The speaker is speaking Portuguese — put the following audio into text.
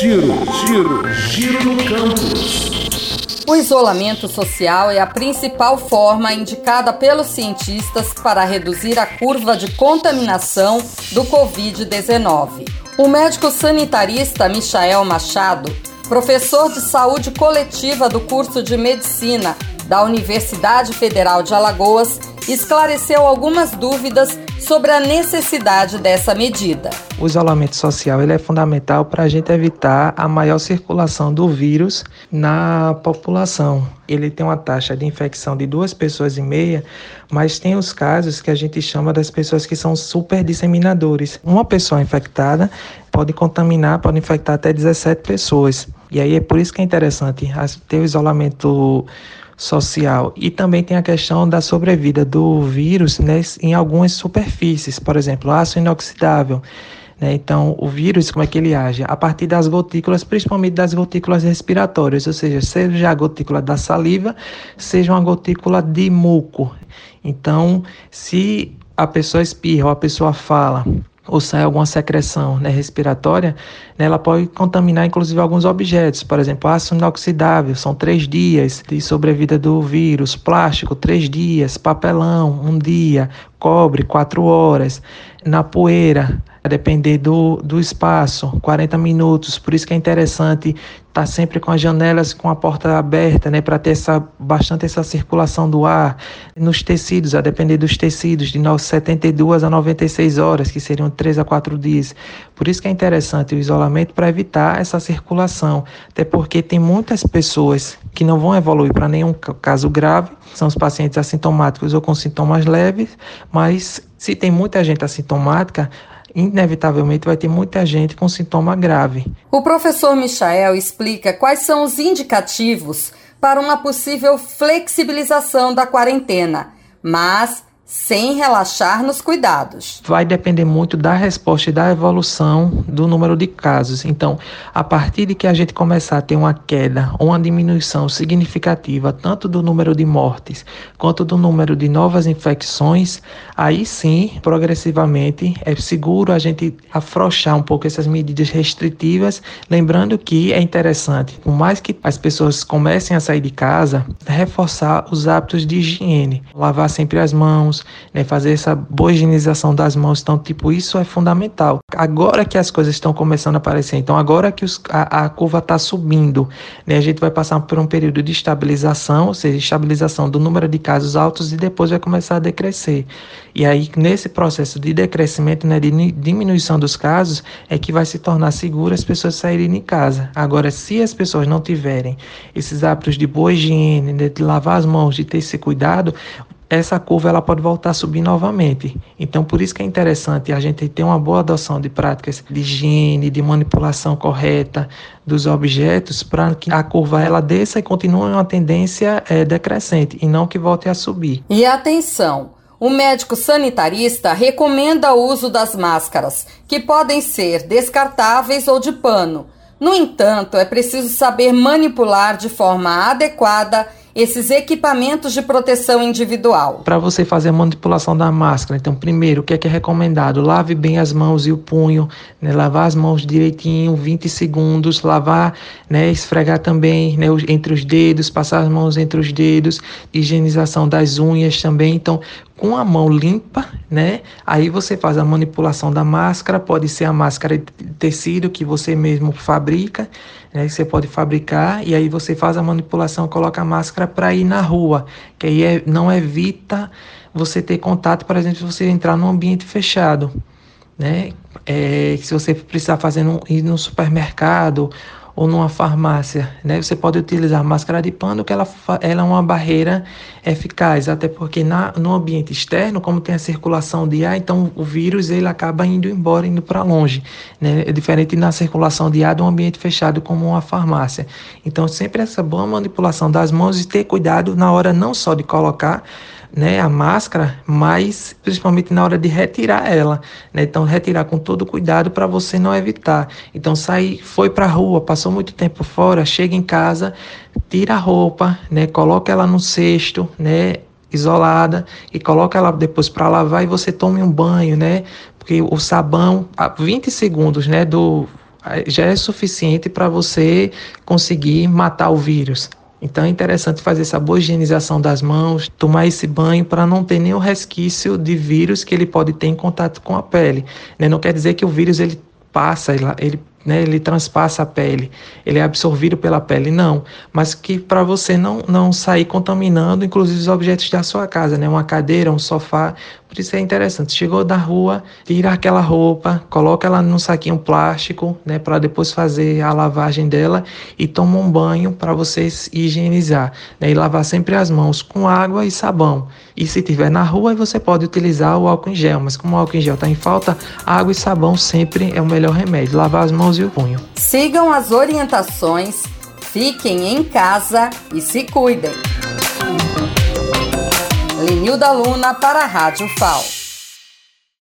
Giro, giro, giro no campus. O isolamento social é a principal forma indicada pelos cientistas para reduzir a curva de contaminação do Covid-19. O médico sanitarista Michael Machado, professor de saúde coletiva do curso de medicina da Universidade Federal de Alagoas, esclareceu algumas dúvidas sobre a necessidade dessa medida. O isolamento social ele é fundamental para a gente evitar a maior circulação do vírus na população. Ele tem uma taxa de infecção de duas pessoas e meia, mas tem os casos que a gente chama das pessoas que são super disseminadores. Uma pessoa infectada pode contaminar, pode infectar até 17 pessoas. E aí é por isso que é interessante ter o isolamento social. E também tem a questão da sobrevida do vírus né, em algumas superfícies, por exemplo, aço inoxidável. Né? Então, o vírus, como é que ele age? A partir das gotículas, principalmente das gotículas respiratórias, ou seja, seja a gotícula da saliva, seja uma gotícula de muco. Então, se a pessoa espirra ou a pessoa fala ou sai alguma secreção né, respiratória, né, ela pode contaminar inclusive alguns objetos, por exemplo, ácido inoxidável, são três dias de sobrevida do vírus, plástico, três dias, papelão, um dia, cobre, quatro horas, na poeira, a depender do, do espaço, 40 minutos. Por isso que é interessante estar tá sempre com as janelas com a porta aberta, né, para ter essa, bastante essa circulação do ar. Nos tecidos, a depender dos tecidos, de 72 a 96 horas, que seriam 3 a 4 dias. Por isso que é interessante o isolamento para evitar essa circulação, até porque tem muitas pessoas que não vão evoluir para nenhum caso grave, são os pacientes assintomáticos ou com sintomas leves, mas se tem muita gente assintomática, inevitavelmente vai ter muita gente com sintoma grave. O professor Michael explica quais são os indicativos para uma possível flexibilização da quarentena, mas sem relaxar nos cuidados. Vai depender muito da resposta e da evolução do número de casos. Então, a partir de que a gente começar a ter uma queda ou uma diminuição significativa, tanto do número de mortes quanto do número de novas infecções, aí sim, progressivamente, é seguro a gente afrouxar um pouco essas medidas restritivas, lembrando que é interessante, por mais que as pessoas comecem a sair de casa, reforçar os hábitos de higiene, lavar sempre as mãos, mãos, né, fazer essa boa higienização das mãos. Então, tipo, isso é fundamental. Agora que as coisas estão começando a aparecer, então agora que os, a, a, curva está subindo, né, a gente vai passar por um período de estabilização, ou seja, estabilização do número de casos altos e depois vai começar a decrescer. E aí, nesse processo de decrescimento, né, de diminuição dos casos, é que vai se tornar seguro as pessoas saírem de casa. Agora, se as pessoas não tiverem esses hábitos de boa higiene, né, de lavar as mãos, de ter esse cuidado, essa curva ela pode voltar a subir novamente. Então, por isso que é interessante a gente ter uma boa adoção de práticas de higiene, de manipulação correta dos objetos, para que a curva ela desça e continue uma tendência é, decrescente e não que volte a subir. E atenção! O médico sanitarista recomenda o uso das máscaras, que podem ser descartáveis ou de pano. No entanto, é preciso saber manipular de forma adequada esses equipamentos de proteção individual. Para você fazer a manipulação da máscara, então, primeiro, o que é, que é recomendado? Lave bem as mãos e o punho, né? lavar as mãos direitinho, 20 segundos, lavar, né? esfregar também né? entre os dedos, passar as mãos entre os dedos, higienização das unhas também. Então, com a mão limpa, né? Aí você faz a manipulação da máscara, pode ser a máscara de tecido que você mesmo fabrica, né? Você pode fabricar e aí você faz a manipulação, coloca a máscara para ir na rua, que aí é, não evita você ter contato, por exemplo, se você entrar num ambiente fechado, né? É, se você precisar fazer no, ir no supermercado ou numa farmácia, né? Você pode utilizar máscara de pano, que ela, ela é uma barreira eficaz, até porque na, no ambiente externo, como tem a circulação de ar, então o vírus ele acaba indo embora, indo para longe, né? É diferente na circulação de ar de um ambiente fechado como uma farmácia. Então sempre essa boa manipulação das mãos e ter cuidado na hora não só de colocar né, a máscara, mas principalmente na hora de retirar ela, né? Então retirar com todo cuidado para você não evitar. Então sair, foi para a rua, passou muito tempo fora, chega em casa, tira a roupa, né, coloca ela no cesto, né, isolada e coloca ela depois para lavar e você tome um banho, né? Porque o sabão, a 20 segundos, né, do já é suficiente para você conseguir matar o vírus. Então é interessante fazer essa boa higienização das mãos, tomar esse banho para não ter nenhum resquício de vírus que ele pode ter em contato com a pele. Né? Não quer dizer que o vírus ele passa, ele né, ele transpassa a pele, ele é absorvido pela pele, não, mas que para você não, não sair contaminando, inclusive os objetos da sua casa, né, uma cadeira, um sofá, por isso é interessante. Chegou da rua, tira aquela roupa, coloca ela num saquinho plástico, né, para depois fazer a lavagem dela e toma um banho para você higienizar, né, e lavar sempre as mãos com água e sabão. E se tiver na rua, você pode utilizar o álcool em gel, mas como o álcool em gel está em falta, água e sabão sempre é o melhor remédio. Lavar as mãos e o punho. Sigam as orientações, fiquem em casa e se cuidem. Lenilda Luna para a Rádio FAO.